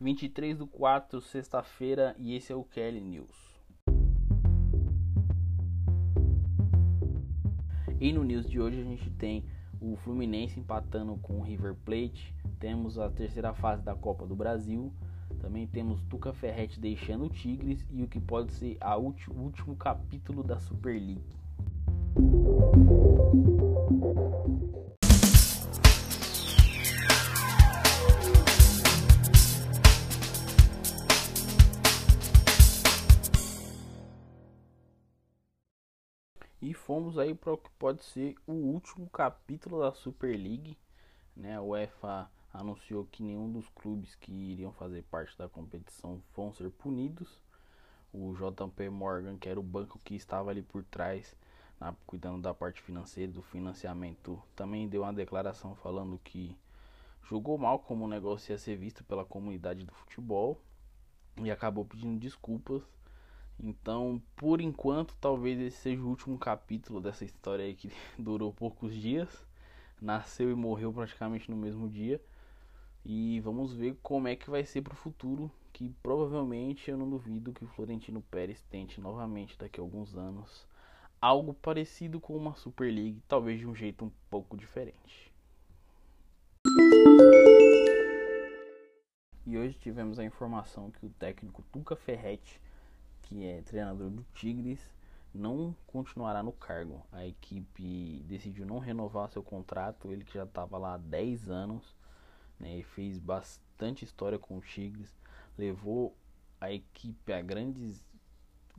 23 do 4, sexta-feira, e esse é o Kelly News. E no news de hoje a gente tem o Fluminense empatando com o River Plate, temos a terceira fase da Copa do Brasil, também temos Tuca Ferretti deixando o Tigres e o que pode ser o último capítulo da Super League. E fomos aí para o que pode ser o último capítulo da Super League. Né? A UEFA anunciou que nenhum dos clubes que iriam fazer parte da competição vão ser punidos. O JP Morgan, que era o banco que estava ali por trás, na, cuidando da parte financeira, do financiamento, também deu uma declaração falando que jogou mal como o negócio ia ser visto pela comunidade do futebol e acabou pedindo desculpas então, por enquanto, talvez esse seja o último capítulo dessa história aí que durou poucos dias. Nasceu e morreu praticamente no mesmo dia. E vamos ver como é que vai ser pro futuro. Que provavelmente eu não duvido que o Florentino Pérez tente novamente daqui a alguns anos algo parecido com uma Super League, talvez de um jeito um pouco diferente. E hoje tivemos a informação que o técnico Tuca Ferretti que é treinador do Tigres, não continuará no cargo. A equipe decidiu não renovar seu contrato, ele que já estava lá há 10 anos, né, e fez bastante história com o Tigres, levou a equipe a grandes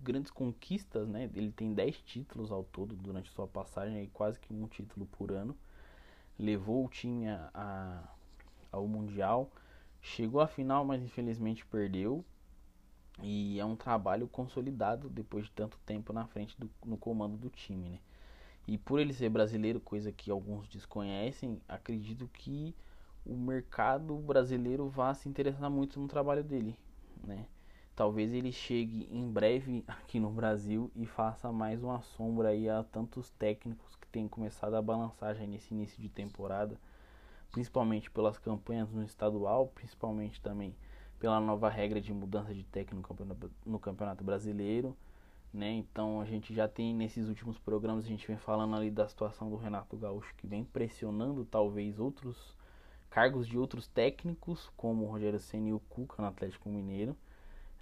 grandes conquistas, né? Ele tem 10 títulos ao todo durante sua passagem, quase que um título por ano. Levou o time a, a, ao Mundial, chegou à final, mas infelizmente perdeu e é um trabalho consolidado depois de tanto tempo na frente do, no comando do time, né? E por ele ser brasileiro, coisa que alguns desconhecem, acredito que o mercado brasileiro vá se interessar muito no trabalho dele, né? Talvez ele chegue em breve aqui no Brasil e faça mais uma sombra aí a tantos técnicos que têm começado a balançar já nesse início de temporada, principalmente pelas campanhas no estadual, principalmente também pela nova regra de mudança de técnico no Campeonato Brasileiro. Né? Então a gente já tem nesses últimos programas a gente vem falando ali da situação do Renato Gaúcho que vem pressionando talvez outros cargos de outros técnicos como o Rogério Ceni e o Cuca no Atlético Mineiro,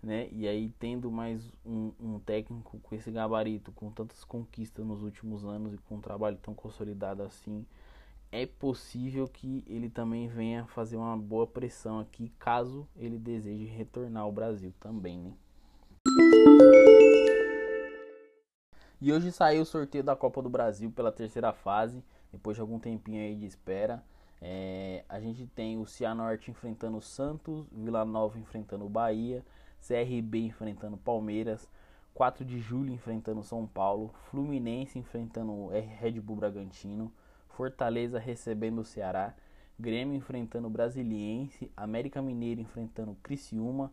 né? E aí tendo mais um, um, técnico com esse gabarito, com tantas conquistas nos últimos anos e com um trabalho tão consolidado assim, é possível que ele também venha fazer uma boa pressão aqui, caso ele deseje retornar ao Brasil também, né? E hoje saiu o sorteio da Copa do Brasil pela terceira fase, depois de algum tempinho aí de espera. É, a gente tem o Cianorte enfrentando o Santos, Vila Nova enfrentando o Bahia, CRB enfrentando Palmeiras, 4 de julho enfrentando São Paulo, Fluminense enfrentando o Red Bull Bragantino, Fortaleza recebendo o Ceará, Grêmio enfrentando o Brasiliense, América Mineiro enfrentando o Criciúma,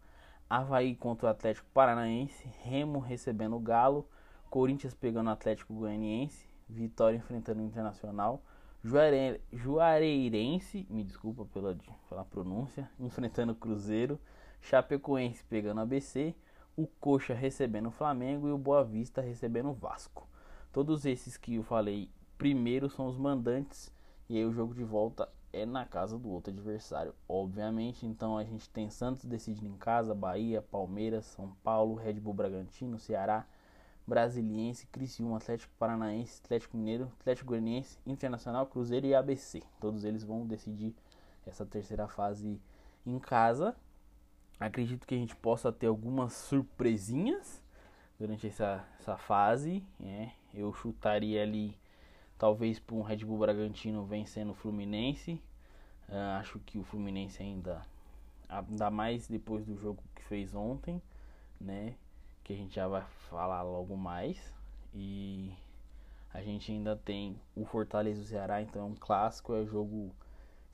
Havaí contra o Atlético Paranaense, Remo recebendo o Galo, Corinthians pegando o Atlético Goianiense, Vitória enfrentando o Internacional, Juare... Juareirense, me desculpa pela, pela pronúncia, enfrentando o Cruzeiro, Chapecoense pegando o ABC, o Coxa recebendo o Flamengo e o Boa Vista recebendo o Vasco. Todos esses que eu falei primeiro são os mandantes e aí o jogo de volta é na casa do outro adversário, obviamente. Então a gente tem Santos decidindo em casa, Bahia, Palmeiras, São Paulo, Red Bull Bragantino, Ceará, Brasiliense, Criciúma, Atlético Paranaense, Atlético Mineiro, Atlético Goianiense, Internacional, Cruzeiro e ABC. Todos eles vão decidir essa terceira fase em casa. Acredito que a gente possa ter algumas surpresinhas durante essa, essa fase. É. Eu chutaria ali Talvez por um Red Bull Bragantino vencendo o Fluminense. Uh, acho que o Fluminense ainda, ainda mais depois do jogo que fez ontem, né? Que a gente já vai falar logo mais. E a gente ainda tem o Fortaleza e o Ceará, então é um clássico, é jogo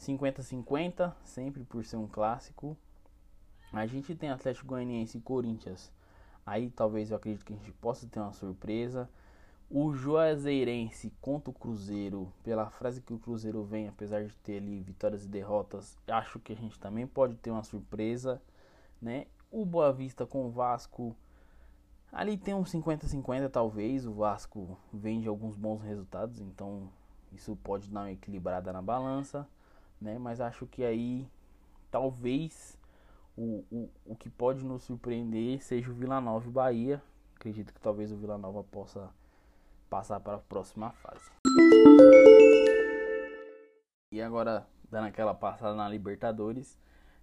50-50, sempre por ser um clássico. A gente tem Atlético Goianiense e Corinthians. Aí talvez eu acredito que a gente possa ter uma surpresa. O Juazeirense contra o Cruzeiro, pela frase que o Cruzeiro vem, apesar de ter ali vitórias e derrotas, acho que a gente também pode ter uma surpresa. né? O Boa Vista com o Vasco ali tem um 50-50 talvez, o Vasco vende alguns bons resultados, então isso pode dar uma equilibrada na balança, né? Mas acho que aí talvez o, o, o que pode nos surpreender seja o Vila Nova e Bahia. Acredito que talvez o Vila Nova possa passar para a próxima fase. E agora, dando aquela passada na Libertadores,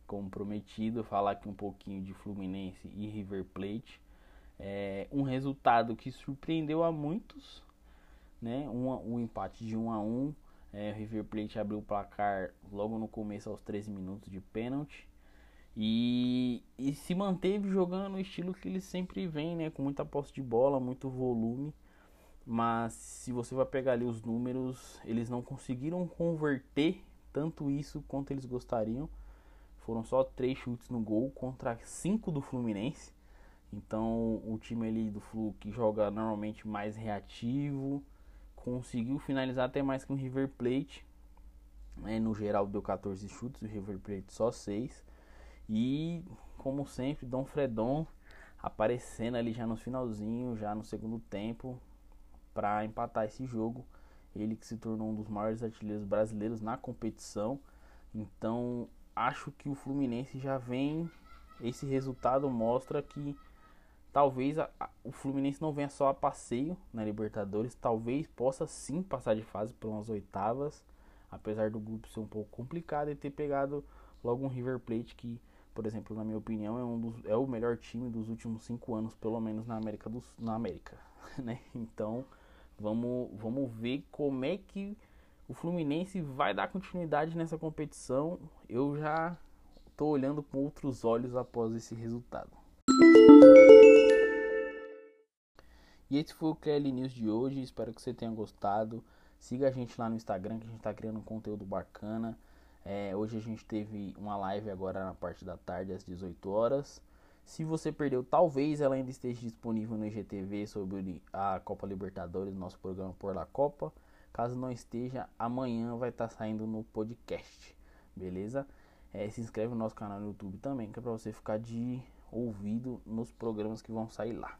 como prometido, falar aqui um pouquinho de Fluminense e River Plate. É um resultado que surpreendeu a muitos, né? Um, um empate de 1 a 1 é, o River Plate abriu o placar logo no começo, aos 13 minutos de pênalti. E, e se manteve jogando no estilo que ele sempre vem, né? Com muita posse de bola, muito volume. Mas se você vai pegar ali os números, eles não conseguiram converter tanto isso quanto eles gostariam. Foram só três chutes no gol contra cinco do Fluminense. Então o time ali do Flu que joga normalmente mais reativo conseguiu finalizar até mais que o River Plate. Né? No geral deu 14 chutes, o River Plate só 6. E como sempre, Dom Fredon aparecendo ali já no finalzinho, já no segundo tempo, para empatar esse jogo. Ele que se tornou um dos maiores artilheiros brasileiros na competição. Então, acho que o Fluminense já vem. Esse resultado mostra que talvez a, a, o Fluminense não venha só a passeio na Libertadores. Talvez possa sim passar de fase por umas oitavas. Apesar do grupo ser um pouco complicado e ter pegado logo um River Plate que, por exemplo, na minha opinião, é, um dos, é o melhor time dos últimos cinco anos, pelo menos na América do na América, né? Então, Vamos, vamos ver como é que o Fluminense vai dar continuidade nessa competição. Eu já estou olhando com outros olhos após esse resultado. E esse foi o KL News de hoje. Espero que você tenha gostado. Siga a gente lá no Instagram que a gente está criando um conteúdo bacana. É, hoje a gente teve uma live agora na parte da tarde às 18 horas. Se você perdeu, talvez ela ainda esteja disponível no IGTV sobre a Copa Libertadores, nosso programa Por La Copa. Caso não esteja, amanhã vai estar saindo no podcast, beleza? É, se inscreve no nosso canal no YouTube também, que é para você ficar de ouvido nos programas que vão sair lá.